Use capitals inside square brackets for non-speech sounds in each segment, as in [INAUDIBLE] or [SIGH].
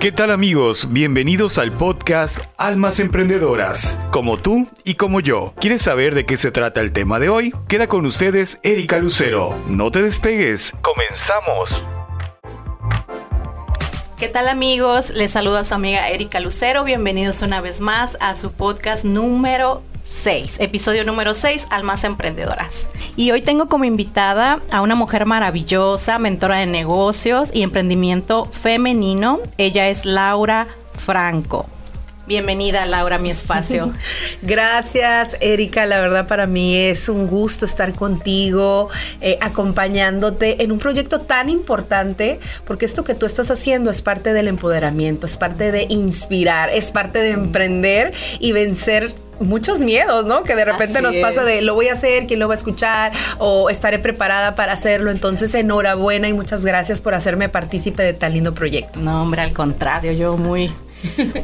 ¿Qué tal amigos? Bienvenidos al podcast Almas Emprendedoras, como tú y como yo. ¿Quieres saber de qué se trata el tema de hoy? Queda con ustedes Erika Lucero. No te despegues. Comenzamos. ¿Qué tal amigos? Les saluda su amiga Erika Lucero. Bienvenidos una vez más a su podcast número 6, episodio número 6, Almas Emprendedoras. Y hoy tengo como invitada a una mujer maravillosa, mentora de negocios y emprendimiento femenino. Ella es Laura Franco. Bienvenida, Laura, a mi espacio. [LAUGHS] Gracias, Erika. La verdad, para mí es un gusto estar contigo, eh, acompañándote en un proyecto tan importante, porque esto que tú estás haciendo es parte del empoderamiento, es parte de inspirar, es parte de emprender y vencer muchos miedos, ¿no? Que de repente nos pasa de lo voy a hacer, quién lo va a escuchar o estaré preparada para hacerlo. Entonces, enhorabuena y muchas gracias por hacerme partícipe de tan lindo proyecto. No, hombre, al contrario, yo muy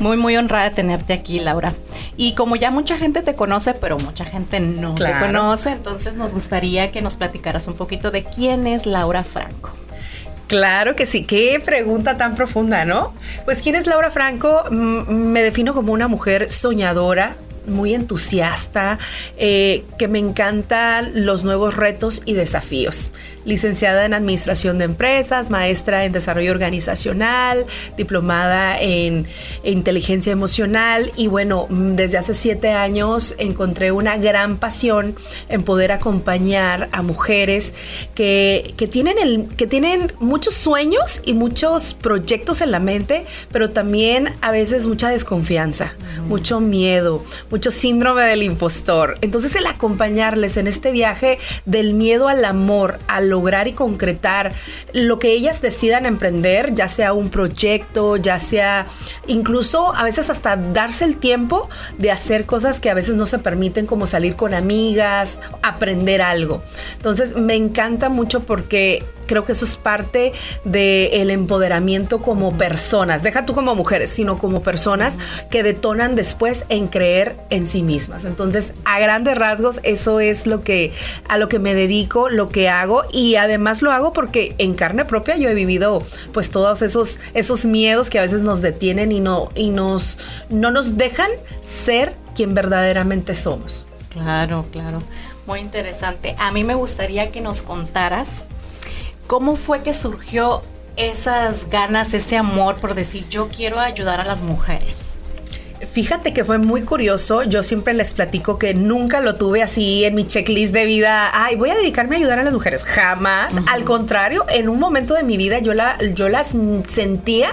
muy, muy honrada de tenerte aquí, Laura. Y como ya mucha gente te conoce, pero mucha gente no te conoce, entonces nos gustaría que nos platicaras un poquito de quién es Laura Franco. Claro que sí, qué pregunta tan profunda, ¿no? Pues ¿quién es Laura Franco? me defino como una mujer soñadora, muy entusiasta, eh, que me encantan los nuevos retos y desafíos. Licenciada en Administración de Empresas, maestra en Desarrollo Organizacional, diplomada en Inteligencia Emocional y bueno, desde hace siete años encontré una gran pasión en poder acompañar a mujeres que, tienen, el, que tienen muchos sueños y muchos proyectos en la mente, pero también a veces mucha desconfianza, mucho miedo, mucho síndrome del impostor. Entonces el acompañarles en este viaje del miedo al amor, a lograr y concretar lo que ellas decidan emprender, ya sea un proyecto, ya sea incluso a veces hasta darse el tiempo de hacer cosas que a veces no se permiten, como salir con amigas, aprender algo. Entonces me encanta mucho porque creo que eso es parte del empoderamiento como personas, deja tú como mujeres, sino como personas que detonan después en creer en sí mismas. Entonces, a grandes rasgos, eso es lo que a lo que me dedico, lo que hago y además lo hago porque en carne propia yo he vivido pues todos esos esos miedos que a veces nos detienen y no y nos no nos dejan ser quien verdaderamente somos. Claro, claro. Muy interesante. A mí me gustaría que nos contaras ¿Cómo fue que surgió esas ganas, ese amor por decir yo quiero ayudar a las mujeres? Fíjate que fue muy curioso. Yo siempre les platico que nunca lo tuve así en mi checklist de vida. Ay, voy a dedicarme a ayudar a las mujeres. Jamás. Al contrario, en un momento de mi vida yo, la, yo las sentía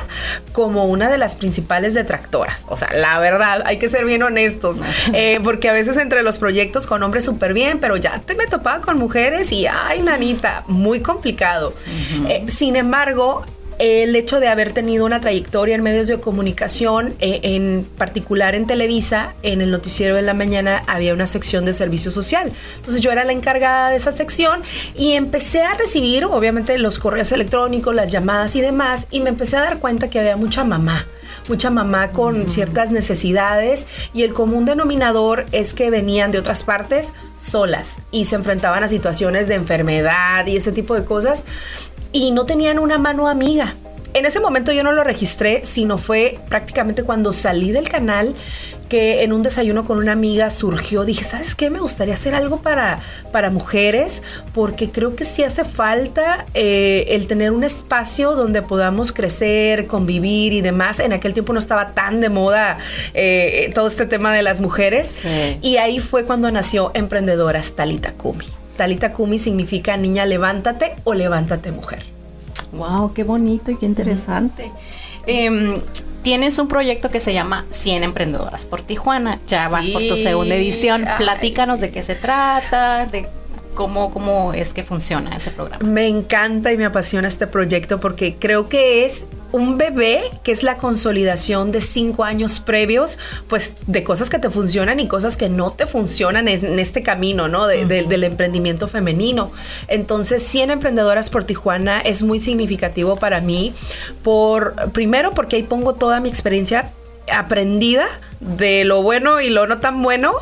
como una de las principales detractoras. O sea, la verdad, hay que ser bien honestos. Eh, porque a veces entre los proyectos con hombres súper bien, pero ya te me topaba con mujeres y, ay, nanita, muy complicado. Eh, sin embargo, el hecho de haber tenido una trayectoria en medios de comunicación, eh, en particular en Televisa, en el noticiero de la mañana había una sección de servicio social. Entonces yo era la encargada de esa sección y empecé a recibir, obviamente, los correos electrónicos, las llamadas y demás, y me empecé a dar cuenta que había mucha mamá mucha mamá con ciertas necesidades y el común denominador es que venían de otras partes solas y se enfrentaban a situaciones de enfermedad y ese tipo de cosas y no tenían una mano amiga. En ese momento yo no lo registré, sino fue prácticamente cuando salí del canal que en un desayuno con una amiga surgió, dije, ¿sabes qué? Me gustaría hacer algo para, para mujeres, porque creo que sí hace falta eh, el tener un espacio donde podamos crecer, convivir y demás. En aquel tiempo no estaba tan de moda eh, todo este tema de las mujeres. Y ahí fue cuando nació Emprendedoras Talita Kumi. Talita Kumi significa niña levántate o levántate mujer. Wow, qué bonito y qué interesante. Em, tienes un proyecto que se llama 100 Emprendedoras por Tijuana. Ya vas por tu segunda edición. Platícanos de qué se trata, de cómo, cómo es que funciona ese programa. Me encanta y me apasiona este proyecto porque creo que es un bebé que es la consolidación de cinco años previos, pues de cosas que te funcionan y cosas que no te funcionan en, este camino, ¿no? del emprendimiento femenino. Entonces, 100 emprendedoras por Tijuana es muy significativo para mí, por primero porque ahí pongo toda mi experiencia aprendida de lo bueno y lo no tan bueno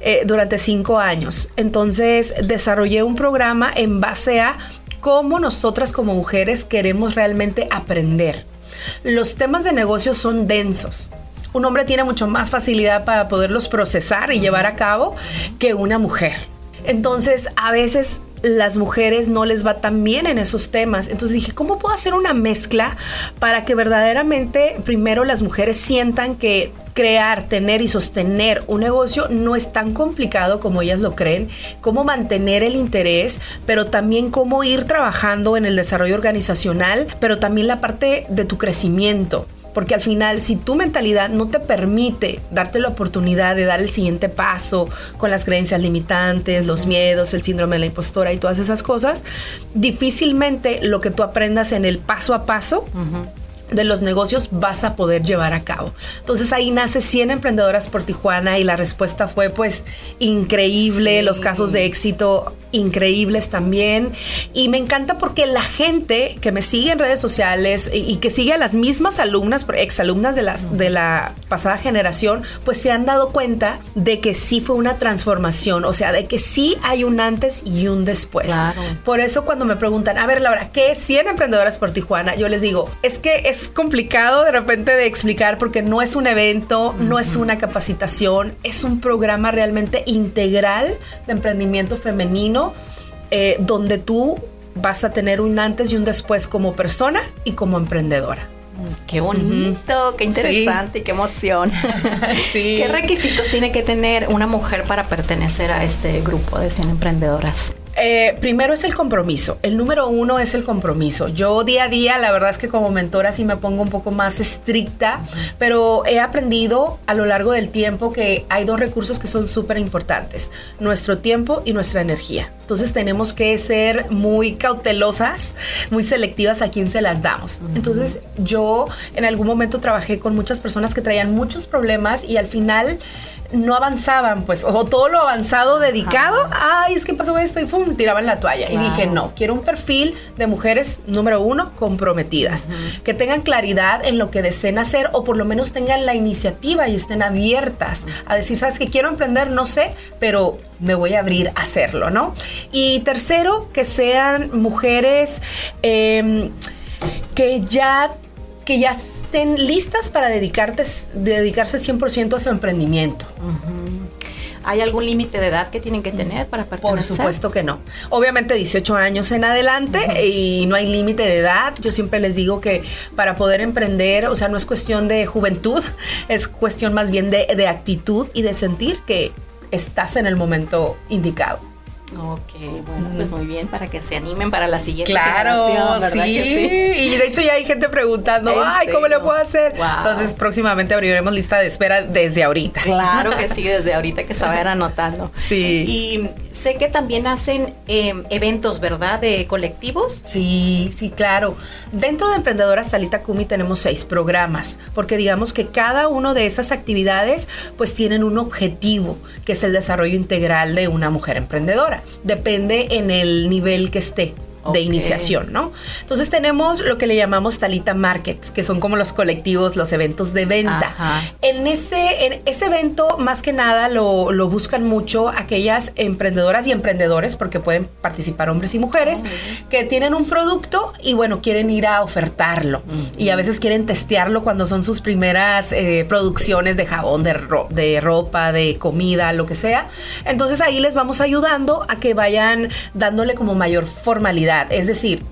eh, durante cinco años. Entonces desarrollé un programa en base a cómo nosotras como mujeres queremos realmente aprender. los temas de negocio son densos. Un hombre tiene mucho más facilidad para poderlos procesar y llevar a cabo que una mujer. Entonces, a veces las mujeres no les va tan bien en esos temas. Entonces dije, ¿cómo puedo hacer una mezcla para que verdaderamente primero las mujeres sientan que crear, tener y sostener un negocio no es tan complicado como ellas lo creen, cómo mantener el interés, pero también cómo ir trabajando en el desarrollo organizacional, pero también la parte de tu crecimiento. Porque al final, si tu mentalidad no te permite darte la oportunidad de dar el siguiente paso con las creencias limitantes, los miedos, el síndrome de la impostora y todas esas cosas, difícilmente lo que tú aprendas en el paso a paso de los negocios vas a poder llevar a cabo. Entonces ahí nace 100 emprendedoras por Tijuana y la respuesta fue pues increíble, los casos de éxito increíbles también. Y me encanta porque la gente que me sigue en redes sociales y, que sigue a las mismas alumnas, exalumnas de, las, de la pasada generación, pues se han dado cuenta de que sí fue una transformación, o sea, de que sí hay un antes y un después. Por eso cuando me preguntan, a ver Laura, ¿qué es 100 emprendedoras por Tijuana? Yo les digo, es que es complicado de repente de explicar porque no es un evento, no es una capacitación, es un programa realmente integral de emprendimiento femenino eh, donde tú vas a tener un antes y un después como persona y como emprendedora. Qué bonito, qué interesante, qué emoción. [LAUGHS] ¿Qué requisitos tiene que tener una mujer para pertenecer a este grupo de 100 emprendedoras? Eh, primero es el compromiso. El número uno es el compromiso. Yo día a día, la verdad es que como mentora sí me pongo un poco más estricta, pero he aprendido a lo largo del tiempo que hay dos recursos que son súper importantes. Nuestro tiempo y nuestra energía. Entonces tenemos que ser muy cautelosas, muy selectivas a quién se las damos. Entonces yo en algún momento trabajé con muchas personas que traían muchos problemas y al final no avanzaban, pues, o todo lo avanzado dedicado, ay, es que pasó esto y pum, tiraban la toalla. Y dije, no, quiero un perfil de mujeres, número uno, comprometidas, que tengan claridad en lo que deseen hacer o por lo menos tengan la iniciativa y estén abiertas a decir, sabes que quiero emprender, no sé, pero me voy a abrir a hacerlo, ¿no? Y tercero, que sean mujeres em, que ya que ya estén listas para dedicarte, dedicarse 100% a su emprendimiento. ¿Hay algún límite de edad que tienen que tener para pertenecer? Por supuesto que no. Obviamente 18 años en adelante y no hay límite de edad. Yo siempre les digo que para poder emprender, o sea, no es cuestión de juventud, es cuestión más bien de, de actitud y de sentir que estás en el momento indicado. Ok, bueno, pues muy bien, para que se animen para la siguiente claro, ¿verdad sí. Que sí? Y de hecho ya hay gente preguntando, ay, ¿cómo le puedo hacer? Entonces próximamente abriremos lista de espera desde ahorita. Claro que [LAUGHS] sí, desde ahorita que se vayan anotando. Sí. Y sé que también hacen em, eventos, ¿verdad? De colectivos. Sí, sí, claro. Dentro de Emprendedoras Salita Kumi tenemos seis programas, porque digamos que cada una de esas actividades pues tienen un objetivo, que es el desarrollo integral de una mujer emprendedora depende en el nivel que esté de iniciación, ¿no? Entonces tenemos lo que le llamamos Talita Markets, que son como los colectivos, los eventos de venta. En ese, en ese evento, más que nada, lo, buscan mucho aquellas emprendedoras y emprendedores, porque pueden participar hombres y mujeres, que tienen un producto y bueno, quieren ir a ofertarlo. Y a veces quieren testearlo cuando son sus primeras eh, producciones de jabón, de, de ropa, de comida, lo que sea. Entonces ahí les vamos ayudando a que vayan dándole como mayor formalidad es decir,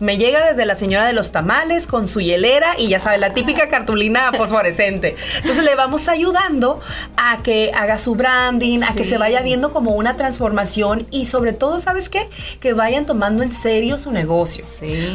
me llega desde la señora de los tamales con su hielera y ya sabe, la típica cartulina [LAUGHS] fosforescente. Entonces le vamos ayudando a que haga su branding, a que se vaya viendo como una transformación y sobre todo, ¿sabes qué? Que vayan tomando en serio su negocio.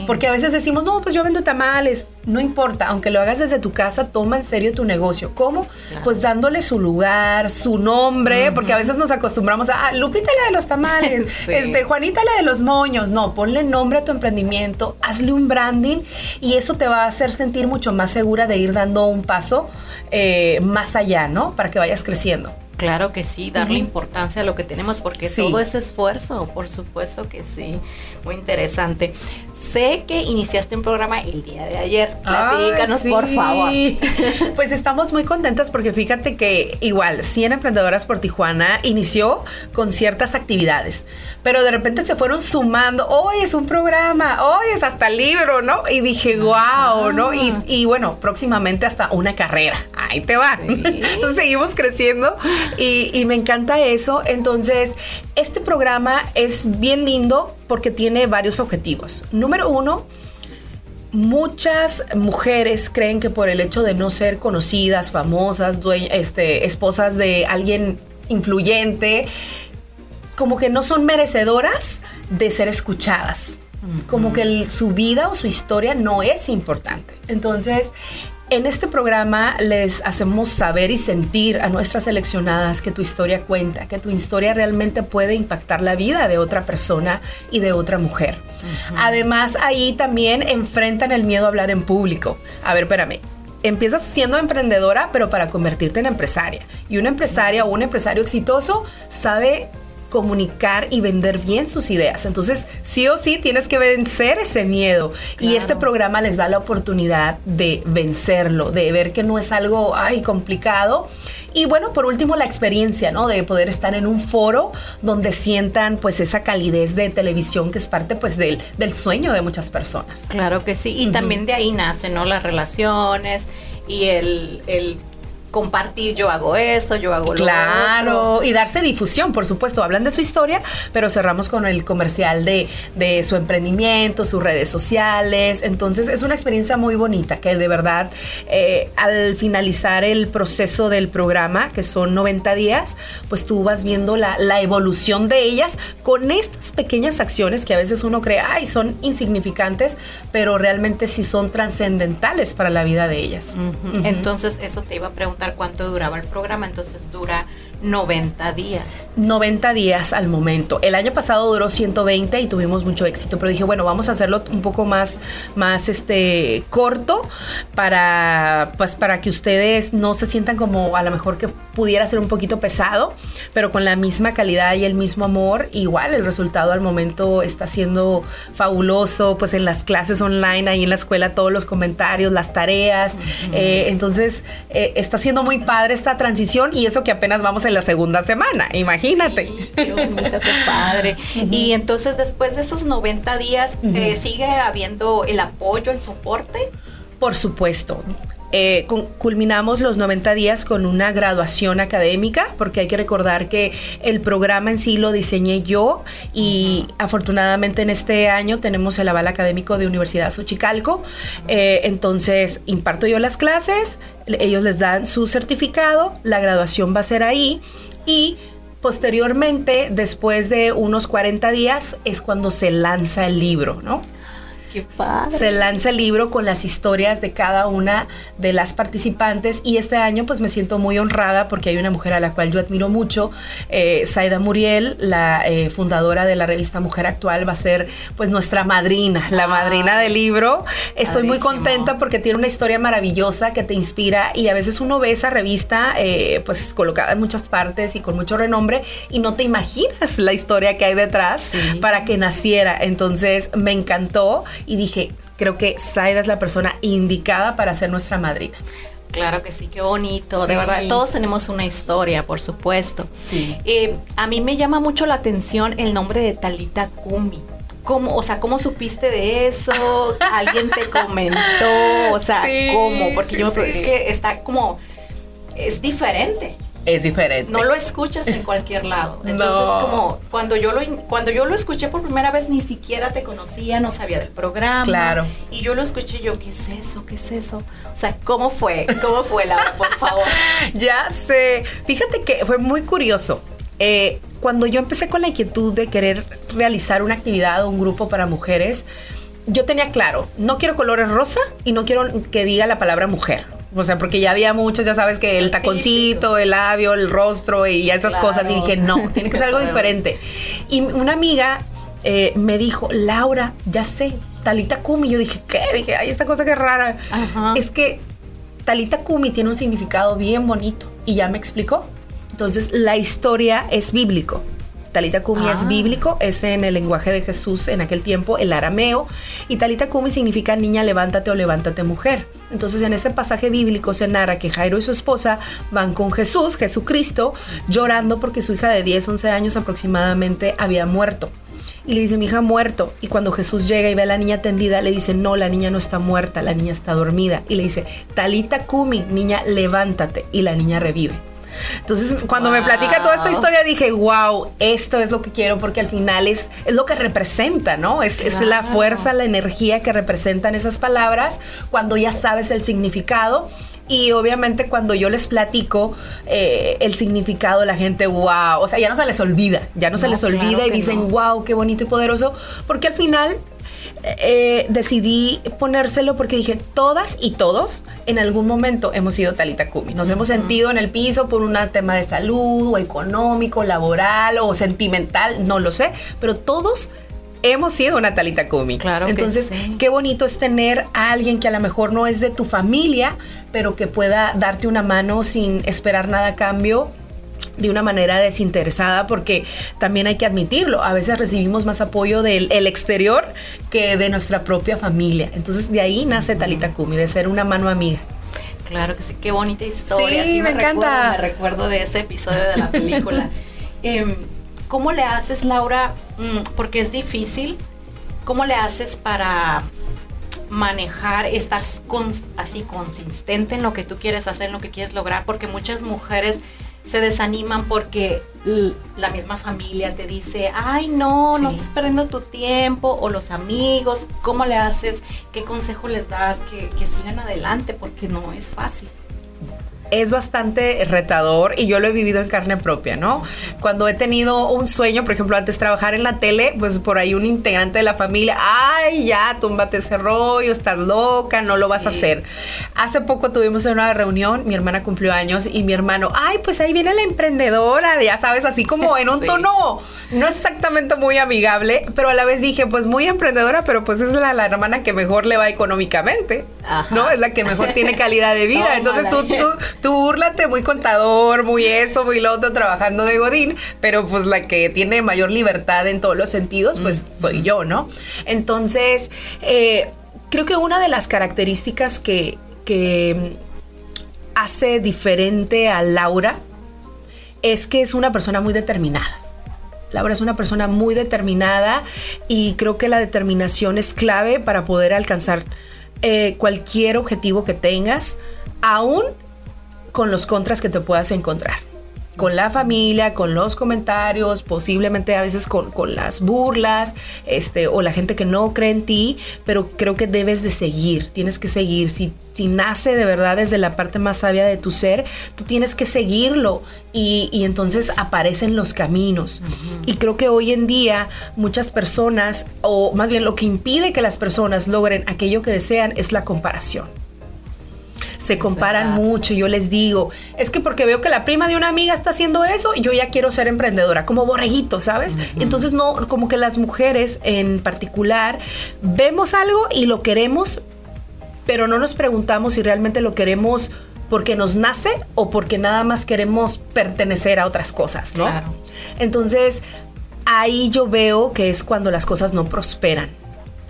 Porque a veces decimos, no, pues yo vendo tamales. No importa, aunque lo hagas desde tu casa, toma en serio tu negocio. ¿Cómo? Pues dándole su lugar, su nombre, porque a veces nos acostumbramos a, ah, Lupita la de los tamales, [LAUGHS] este, Juanita la de los moños. No, ponle nombre a tu emprendimiento, hazle un branding y eso te va a hacer sentir mucho más segura de ir dando un paso eh, más allá, ¿no? Para que vayas creciendo. Claro que sí, darle importancia a lo que tenemos porque todo es esfuerzo, por supuesto que sí, muy interesante. Sé que iniciaste un programa el día de ayer. Platícanos, por favor. [LAUGHS] Pues estamos muy contentas porque fíjate que igual 100 emprendedoras por Tijuana inició con ciertas actividades, pero de repente se fueron sumando. Hoy es un programa, hoy es hasta libro, ¿no? Y dije, wow, ¿no? Y, y bueno, próximamente hasta una carrera. Ahí te va. [LAUGHS] Entonces seguimos creciendo y, y me encanta eso. Entonces, este programa es bien lindo porque tiene varios objetivos. Número uno, Muchas mujeres creen que por el hecho de no ser conocidas, famosas, este, esposas de alguien influyente, como que no son merecedoras de ser escuchadas. Como que el- su vida o su historia no es importante. Entonces, en este programa les hacemos saber y sentir a nuestras seleccionadas que tu historia cuenta, que tu historia realmente puede impactar la vida de otra persona y de otra mujer. Además, ahí también enfrentan el miedo a hablar en público. A ver, espérame. Empiezas siendo emprendedora, pero para convertirte en empresaria. Y una empresaria o un empresario exitoso sabe comunicar y vender bien sus ideas. Entonces, sí o sí tienes que vencer ese miedo. Y este programa les da la oportunidad de vencerlo, de ver que no es algo, ay, complicado. Y bueno, por último, la experiencia, ¿no? De poder estar en un foro donde sientan pues esa calidez de televisión que es parte pues del, del sueño de muchas personas. Claro que sí. Y también de ahí nacen, ¿no? Las relaciones y el, el compartir, yo hago esto, yo hago lo otro. Claro, y darse difusión, por supuesto. Hablan de su historia, pero cerramos con el comercial de, de su emprendimiento, sus redes sociales. Entonces es una experiencia muy bonita que de verdad eh, al finalizar el proceso del programa, que son 90 días, pues tú vas viendo la, la evolución de ellas con estas pequeñas acciones que a veces uno cree, ay, son insignificantes, pero realmente sí son trascendentales para la vida de ellas. Entonces, eso te iba a preguntar cuánto duraba el programa. Entonces, dura 90 días. 90 días al momento. El año pasado duró 120 y tuvimos mucho éxito, pero dije, bueno, vamos a hacerlo un poco más, más este, corto para, pues, para que ustedes no se sientan como a lo mejor que pudiera ser un poquito pesado, pero con la misma calidad y el mismo amor, igual el resultado al momento está siendo fabuloso, pues en las clases online, ahí en la escuela, todos los comentarios, las tareas, eh, entonces eh, está siendo muy padre esta transición y eso que apenas vamos en la segunda semana, imagínate. Sí, qué bonito, qué padre. Y entonces, después de esos 90 días, eh, ¿sigue habiendo el apoyo, el soporte? Por supuesto. Eh, con- culminamos los 90 días con una graduación académica, porque hay que recordar que el programa en sí lo diseñé yo y afortunadamente en este año tenemos el aval académico de Universidad Xochicalco. Eh, entonces, imparto yo las clases, ellos les dan su certificado, la graduación va a ser ahí y posteriormente, después de unos 40 días, es cuando se lanza el libro, ¿no? Qué padre. se lanza el libro con las historias de cada una de las participantes y este año pues me siento muy honrada porque hay una mujer a la cual yo admiro mucho, eh, Saida Muriel, la eh, fundadora de la revista Mujer Actual, va a ser pues nuestra madrina, la madrina del libro. Estoy muy contenta porque tiene una historia maravillosa que te inspira y a veces uno ve esa revista eh, pues colocada en muchas partes y con mucho renombre y no te imaginas la historia que hay detrás Sí. para que naciera. Entonces me encantó y dije, creo que Saida es la persona indicada para ser nuestra madrina. Claro que sí, qué bonito, de verdad. Todos tenemos una historia, por supuesto. Sí. Eh, a mí me llama mucho la atención el nombre de Talita Kumi. ¿Cómo, o sea, ¿cómo supiste de eso? ¿Alguien te comentó? O sea, [LAUGHS] Sí, ¿cómo? Porque sí, yo sí. es que está como es diferente. Es diferente. No lo escuchas en cualquier lado. [LAUGHS] Entonces, No. como cuando yo lo cuando yo lo escuché por primera vez ni siquiera te conocía, no sabía del programa. Claro. Y yo lo escuché y yo, ¿qué es eso? ¿Qué es eso? O sea, ¿cómo fue? ¿Cómo fue, Laura? Por favor. [LAUGHS] Ya sé. Fíjate que fue muy curioso. Eh, cuando yo empecé con la inquietud de querer realizar una actividad o un grupo para mujeres, yo tenía claro, no quiero colores rosa y no quiero que diga la palabra mujer. O sea, porque ya había muchos, ya sabes que el taconcito, el labio, el rostro y esas Claro. cosas. Y dije, no, tiene que ser algo [LAUGHS] diferente. Y una amiga eh, me dijo, Laura, ya sé, Talita Kumi. Yo dije, ¿qué? Dije, ay, esta cosa que rara. Ajá. Es que Talita Kumi tiene un significado bien bonito y ya me explicó. Entonces, la historia es bíblico. Talita Kumi es Ah. bíblico, es en el lenguaje de Jesús en aquel tiempo, el arameo. Y Talita Kumi significa niña, levántate o levántate mujer. Entonces en este pasaje bíblico se narra que Jairo y su esposa van con Jesús, Jesucristo, llorando porque su hija de 10, 11 años aproximadamente había muerto. Y le dice, mi hija muerto. Y cuando Jesús llega y ve a la niña tendida, le dice, no, la niña no está muerta, la niña está dormida. Y le dice, Talita Kumi, niña, levántate. Y la niña revive. Entonces, cuando me platica toda esta historia, dije, wow, esto es lo que quiero, porque al final es, es lo que representa, ¿no? Es, es la fuerza, la energía que representan esas palabras cuando ya sabes el significado. Y obviamente cuando yo les platico eh, el significado, la gente, wow, o sea, ya no se les olvida, ya no, se les claro olvida y dicen, no. wow, qué bonito y poderoso, porque al final eh, decidí ponérselo porque dije, todas y todos en algún momento hemos sido Talita Kumi. Nos hemos sentido en el piso por un tema de salud o económico, laboral o sentimental, no lo sé, pero todos hemos sido una Talita Kumi. Claro que Entonces, sí. qué bonito es tener a alguien que a lo mejor no es de tu familia, pero que pueda darte una mano sin esperar nada a cambio de una manera desinteresada porque también hay que admitirlo, a veces recibimos más apoyo del el exterior que de nuestra propia familia. Entonces de ahí nace Talita Kumi, de ser una mano amiga. Claro que sí, qué bonita historia. Sí, me recuerdo, encanta. me recuerdo de ese episodio de la [LAUGHS] película. Em, ¿Cómo le haces, Laura? Mm, porque es difícil. ¿Cómo le haces para manejar, estar con- así consistente en lo que tú quieres hacer, en lo que quieres lograr? Porque muchas mujeres se desaniman porque la misma familia te dice, ay no, no estás perdiendo tu tiempo, o los amigos, ¿cómo le haces? ¿Qué consejo les das? Que, que sigan adelante, porque no es fácil. Es bastante retador y yo lo he vivido en carne propia, ¿no? Cuando he tenido un sueño, por ejemplo, antes trabajar en la tele, pues por ahí un integrante de la familia, ay, ya, túmbate ese rollo, estás loca, no lo vas a hacer. Hace poco tuvimos una reunión, mi hermana cumplió años y mi hermano, ay, pues ahí viene la emprendedora, ya sabes, así como en un Sí. tono no exactamente muy amigable, pero a la vez dije, pues muy emprendedora, pero pues es la, la hermana que mejor le va económicamente, Ajá. ¿no? Es la que mejor tiene calidad de vida. [LAUGHS] Entonces tú, tú, tú búrlate, muy contador, muy esto, muy lo otro, trabajando de Godín, pero pues la que tiene mayor libertad en todos los sentidos, pues soy yo, ¿no? Entonces, eh, creo que una de las características que, que hace diferente a Laura es que es una persona muy determinada. Laura es una persona muy determinada y creo que la determinación es clave para poder alcanzar eh, cualquier objetivo que tengas, aún con los contras que te puedas encontrar. Con la familia, con los comentarios, posiblemente a veces con, con las burlas, este, o la gente que no cree en ti, pero creo que debes de seguir, tienes que seguir. Si, si nace de verdad desde la parte más sabia de tu ser, tú tienes que seguirlo y, y entonces aparecen los caminos. Y creo que hoy en día muchas personas, o más bien lo que impide que las personas logren aquello que desean es la comparación se comparan verdad. mucho. Yo les digo, es que porque veo que la prima de una amiga está haciendo eso, yo ya quiero ser emprendedora, como borreguito, ¿sabes? Entonces, no, como que las mujeres en particular vemos algo y lo queremos, pero no nos preguntamos si realmente lo queremos porque nos nace o porque nada más queremos pertenecer a otras cosas, ¿no? Claro. Entonces, ahí yo veo que es cuando las cosas no prosperan.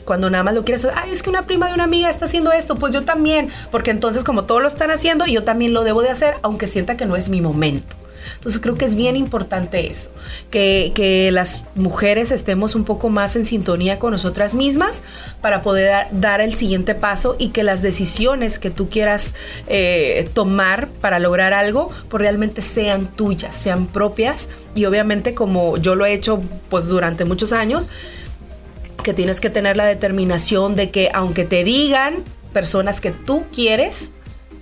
Cuando nada más lo quieres hacer, ay, es que una prima de una amiga está haciendo esto, pues yo también, porque entonces como todos lo están haciendo, yo también lo debo de hacer, aunque sienta que no es mi momento. Entonces creo que es bien importante eso, que, que las mujeres estemos un poco más en sintonía con nosotras mismas para poder dar, dar el siguiente paso y que las decisiones que tú quieras eh, tomar para lograr algo, pues realmente sean tuyas, sean propias y obviamente como yo lo he hecho pues durante muchos años, que tienes que tener la determinación de que aunque te digan personas que tú quieres,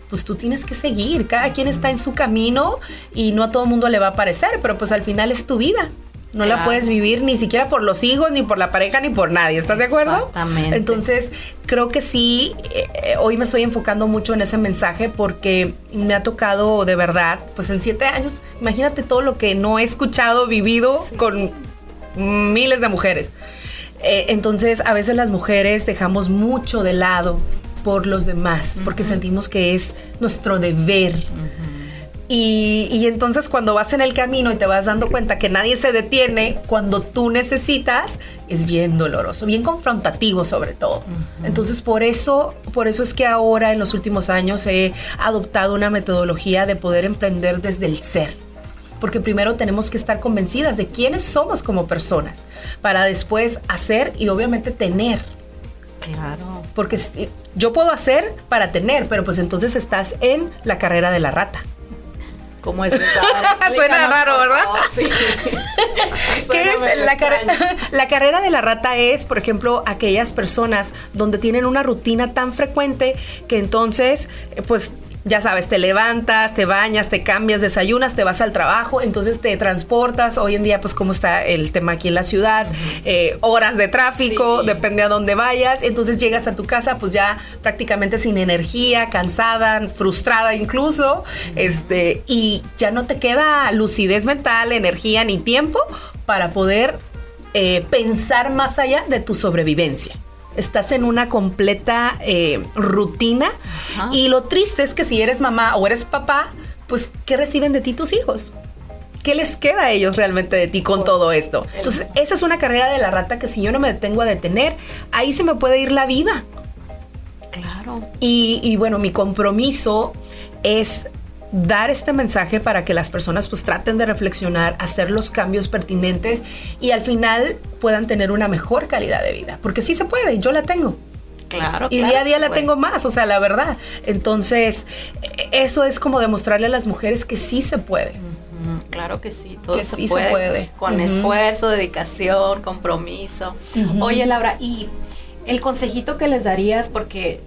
pues tú tienes que seguir. Cada quien está en su camino y no a todo el mundo le va a parecer, pero pues al final es tu vida. No la puedes vivir ni siquiera por los hijos, ni por la pareja, ni por nadie. ¿Estás de acuerdo? Exactamente. Entonces, creo que sí, eh, eh, hoy me estoy enfocando mucho en ese mensaje porque me ha tocado de verdad, pues en siete años, imagínate todo lo que no he escuchado, vivido con miles de mujeres. Eh, entonces, a veces las mujeres dejamos mucho de lado por los demás, porque sentimos que es nuestro deber. Y, y, entonces cuando vas en el camino y te vas dando cuenta que nadie se detiene cuando tú necesitas, es bien doloroso, bien confrontativo sobre todo. Entonces por eso, por eso es que ahora en los últimos años he adoptado una metodología de poder emprender desde el ser. Porque primero tenemos que estar convencidas de quiénes somos como personas, para después hacer y obviamente tener. Claro. Porque yo puedo hacer para tener, pero pues entonces estás en la carrera de la rata. ¿Cómo es? [LAUGHS] Suena raro, ¿verdad? sí. [LAUGHS] ¿Qué es la, [LAUGHS] la carrera de la rata? Es, por ejemplo, aquellas personas donde tienen una rutina tan frecuente que entonces, eh, pues ya sabes, te levantas, te bañas, te cambias, desayunas, te vas al trabajo, entonces te transportas. Hoy en día, pues, cómo está el tema aquí en la ciudad, eh, horas de tráfico, depende a dónde vayas. Entonces llegas a tu casa, pues ya prácticamente sin energía, cansada, frustrada incluso, este, y ya no te queda lucidez mental, energía ni tiempo para poder eh, pensar más allá de tu sobrevivencia estás en una completa eh, rutina. Y lo triste es que si eres mamá o eres papá, pues, ¿qué reciben de ti tus hijos? ¿Qué les queda a ellos realmente de ti con pues, todo esto? Entonces, esa es una carrera de la rata que si yo no me detengo a detener, ahí se me puede ir la vida. Claro. Y, y bueno, mi compromiso es dar este mensaje para que las personas pues traten de reflexionar, hacer los cambios pertinentes y al final puedan tener una mejor calidad de vida. Porque sí se puede, yo la tengo. Claro. Y día a día la tengo más, o sea, la verdad. Entonces, eso es como demostrarle a las mujeres que sí se puede. Claro que sí, todo se, puede, Con esfuerzo, dedicación, compromiso. Oye, Laura, y el consejito que les darías, porque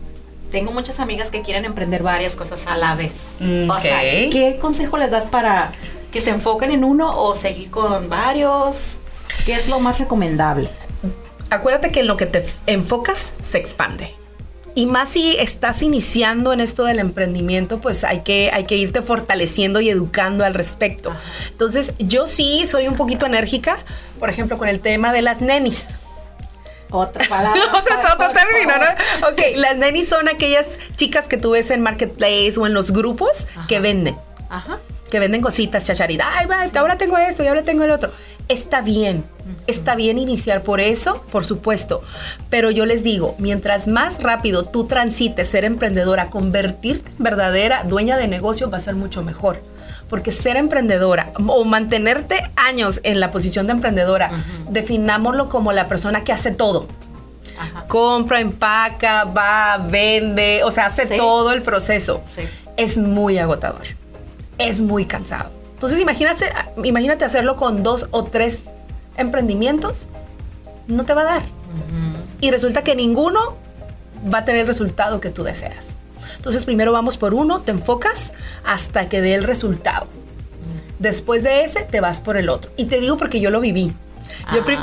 tengo muchas amigas que quieren emprender varias cosas a la vez. O sea, ¿qué consejo les das para que se enfoquen en uno o seguir con varios? ¿Qué es lo más recomendable? Acuérdate que en lo que te enfocas se expande. Y más si estás iniciando en esto del emprendimiento, pues hay que, hay que irte fortaleciendo y educando al respecto. Entonces, yo sí soy un poquito enérgica, por ejemplo, con el tema de las nenis. Otra palabra. [LAUGHS] otro, otro término, ¿no? Ok, las nenis son aquellas chicas que tú ves en Marketplace o en los grupos que venden. Ajá. Que venden cositas, chacharita. Ay, va, ahora tengo esto y ahora tengo el otro. Está bien, está bien iniciar por eso, por supuesto. Pero yo les digo, mientras más rápido tú transites ser emprendedora, convertirte en verdadera dueña de negocio va a ser mucho mejor porque ser emprendedora o mantenerte años en la posición de emprendedora, definámoslo como la persona que hace todo. Compra, empaca, va, vende, o sea, hace todo el proceso. Es muy agotador, es muy cansado. Entonces imagínate, imagínate hacerlo con dos o tres emprendimientos, no te va a dar. Y resulta que ninguno va a tener el resultado que tú deseas. Entonces primero vamos por uno, te enfocas hasta que dé el resultado. Después de ese, te vas por el otro. Y te digo porque yo lo viví.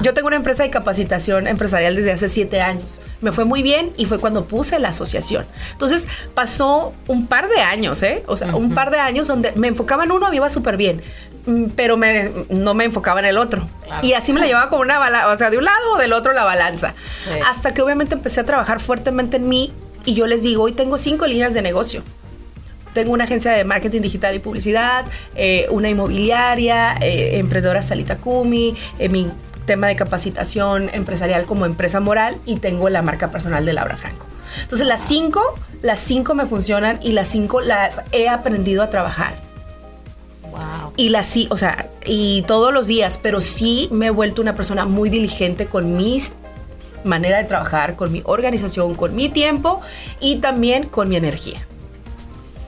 Yo, tengo una empresa de capacitación empresarial desde hace siete años. Me fue muy bien y fue cuando puse la asociación. Entonces pasó un par de años, ¿eh? O sea, un par de años donde me enfocaba en uno, me iba súper bien, mm, pero me, no me enfocaba en el otro. Y así me la llevaba como una balanza, o sea, de un lado o del otro la balanza. Hasta que obviamente empecé a trabajar fuertemente en mí y yo les digo, hoy tengo cinco líneas de negocio. Tengo una agencia de marketing digital y publicidad, eh, una inmobiliaria, eh, emprendedora Salita Kumi, eh, mi tema de capacitación empresarial como empresa moral y tengo la marca personal de Laura Franco. Entonces las cinco, las cinco me funcionan y las cinco las he aprendido a trabajar. Wow. Y las sí, o sea, y todos los días, pero sí me he vuelto una persona muy diligente con mis manera de trabajar, con mi organización, con mi tiempo y también con mi energía.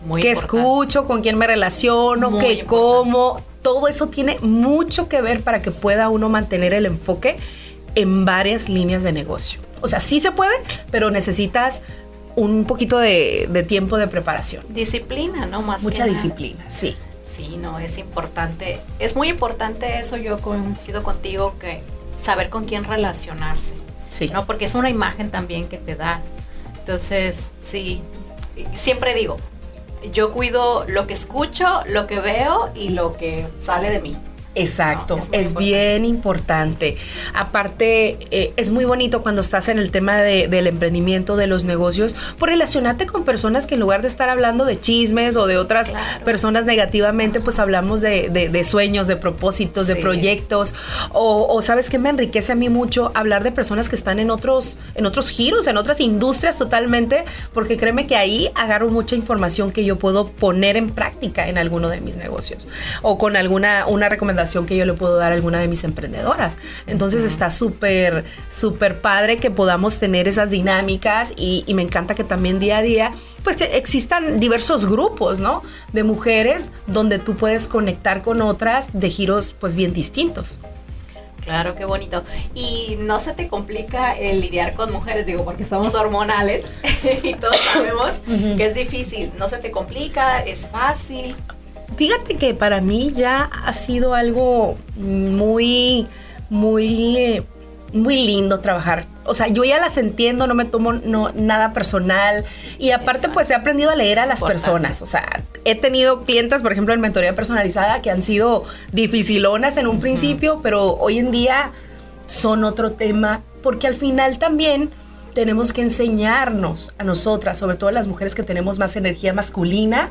Muy que escucho, con quién me relaciono, que como, todo eso tiene mucho que ver para que pueda uno mantener el enfoque en varias líneas de negocio. O sea, sí se puede, pero necesitas un poquito de, tiempo de preparación. Disciplina, ¿no? Más Mucha disciplina, sí. Sí, no, es importante. Es muy importante eso, yo coincido contigo, que saber con quién relacionarse. ¿No? Porque es una imagen también que te da. Entonces, sí, siempre digo, yo cuido lo que escucho, lo que veo y lo que sale de mí. Exacto, es, bien importante. Aparte, eh, es muy bonito cuando estás en el tema del emprendimiento, de los negocios, por relacionarte con personas que en lugar de estar hablando de chismes o de otras personas negativamente, pues hablamos de, sueños, de propósitos, de proyectos. O, sabes que me enriquece a mí mucho hablar de personas que están en otros, en otros giros, en otras industrias totalmente, porque créeme que ahí agarro mucha información que yo puedo poner en práctica en alguno de mis negocios o con alguna una recomendación que yo le puedo dar a alguna de mis emprendedoras. Entonces está súper, súper padre que podamos tener esas dinámicas y, me encanta que también día a día pues existan diversos grupos, ¿no? De mujeres donde tú puedes conectar con otras de giros pues bien distintos. Claro, qué bonito. Y no se te complica el lidiar con mujeres, digo, porque somos hormonales [LAUGHS] y todos sabemos que es difícil. No se te complica, es fácil. Fíjate que para mí ya ha sido algo muy, muy, muy lindo trabajar. O sea, yo ya las entiendo, no me tomo nada personal. Y aparte, pues he aprendido a leer a las personas. O sea, he tenido clientes, por ejemplo, en mentoría personalizada, que han sido dificilonas en un principio, pero hoy en día son otro tema, porque al final también tenemos que enseñarnos a nosotras, sobre todo a las mujeres que tenemos más energía masculina,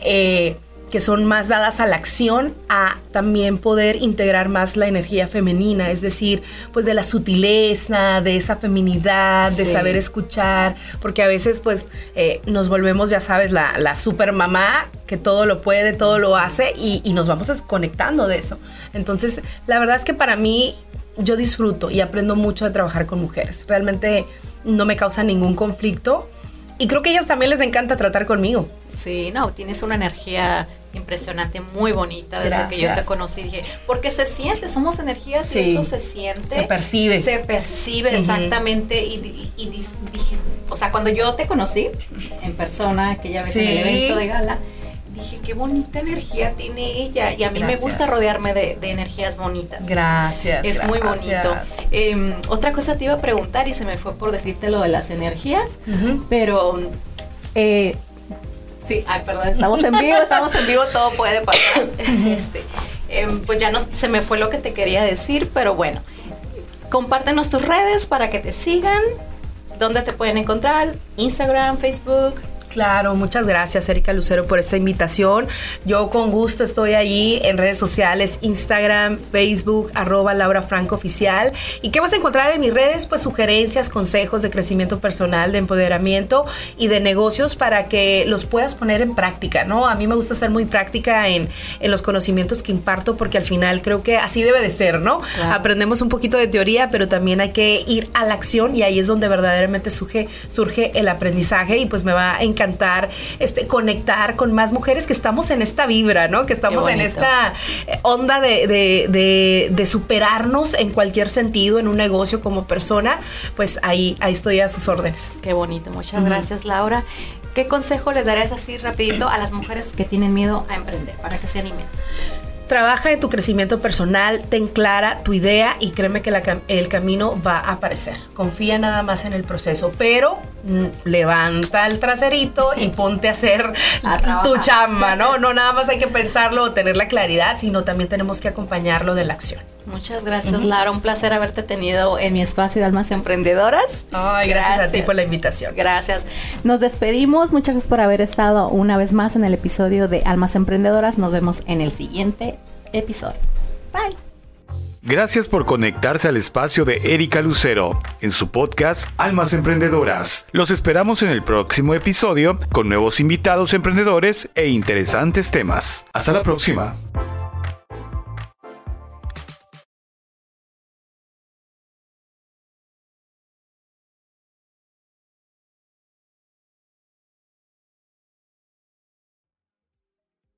eh, que son más dadas a la acción, a también poder integrar más la energía femenina, es decir, pues de la sutileza, de esa feminidad, de saber escuchar, porque a veces pues eh, nos volvemos, ya sabes, la, la super mamá que todo lo puede, todo lo hace y, y nos vamos desconectando de eso. Entonces, la verdad es que para mí yo disfruto y aprendo mucho de trabajar con mujeres. Realmente no me causa ningún conflicto. Y creo que a ellas también les encanta tratar conmigo. Sí, no, tienes una energía impresionante, muy bonita desde que yo te conocí. Dije, porque se siente, somos energías y eso se siente. Se percibe. Se percibe exactamente. Y, dije, o sea, cuando yo te conocí en persona, aquella vez en el evento de gala, dije, qué bonita energía tiene ella. Y a mí me gusta rodearme de, energías bonitas. Gracias. Es muy bonito. Em, otra cosa te iba a preguntar y se me fue por decirte lo de las energías, pero... Eh, Sí, ay, perdón, estamos en vivo, estamos en vivo, todo puede pasar. [COUGHS] Este, em, pues ya no se me fue lo que te quería decir, pero bueno, compártenos tus redes para que te sigan. ¿Dónde te pueden encontrar? Instagram, Facebook. Claro, muchas gracias Erika Lucero por esta invitación. Yo con gusto estoy ahí en redes sociales, Instagram, Facebook, arroba Laura Franco Oficial. ¿Y qué vas a encontrar en mis redes? Pues sugerencias, consejos de crecimiento personal, de empoderamiento y de negocios para que los puedas poner en práctica, ¿no? A mí me gusta ser muy práctica en, los conocimientos que imparto porque al final creo que así debe de ser, ¿no? Aprendemos un poquito de teoría, pero también hay que ir a la acción y ahí es donde verdaderamente surge, surge el aprendizaje y pues me va a encantar este, conectar con más mujeres que estamos en esta vibra, ¿no? Que estamos en esta eh, onda de, superarnos en cualquier sentido, en un negocio como persona, pues ahí, ahí estoy a sus órdenes. Qué bonito, muchas gracias Laura. ¿Qué consejo le darías así rapidito a las mujeres que tienen miedo a emprender para que se animen? Trabaja en tu crecimiento personal, ten clara tu idea y créeme que el camino va a aparecer. Confía nada más en el proceso, pero mm, levanta el traserito y ponte a hacer tu chamba, ¿no? No nada más hay que pensarlo o tener la claridad, sino también tenemos que acompañarlo de la acción. Muchas gracias, Lara. Un placer haberte tenido en mi espacio de Almas Emprendedoras. Ay, gracias, a ti por la invitación. Gracias. Nos despedimos. Muchas gracias por haber estado una vez más en el episodio de Almas Emprendedoras. Nos vemos en el siguiente episodio. Bye. Gracias por conectarse al espacio de Erika Lucero en su podcast Almas Emprendedoras. Los esperamos en el próximo episodio con nuevos invitados emprendedores e interesantes temas. Hasta la próxima.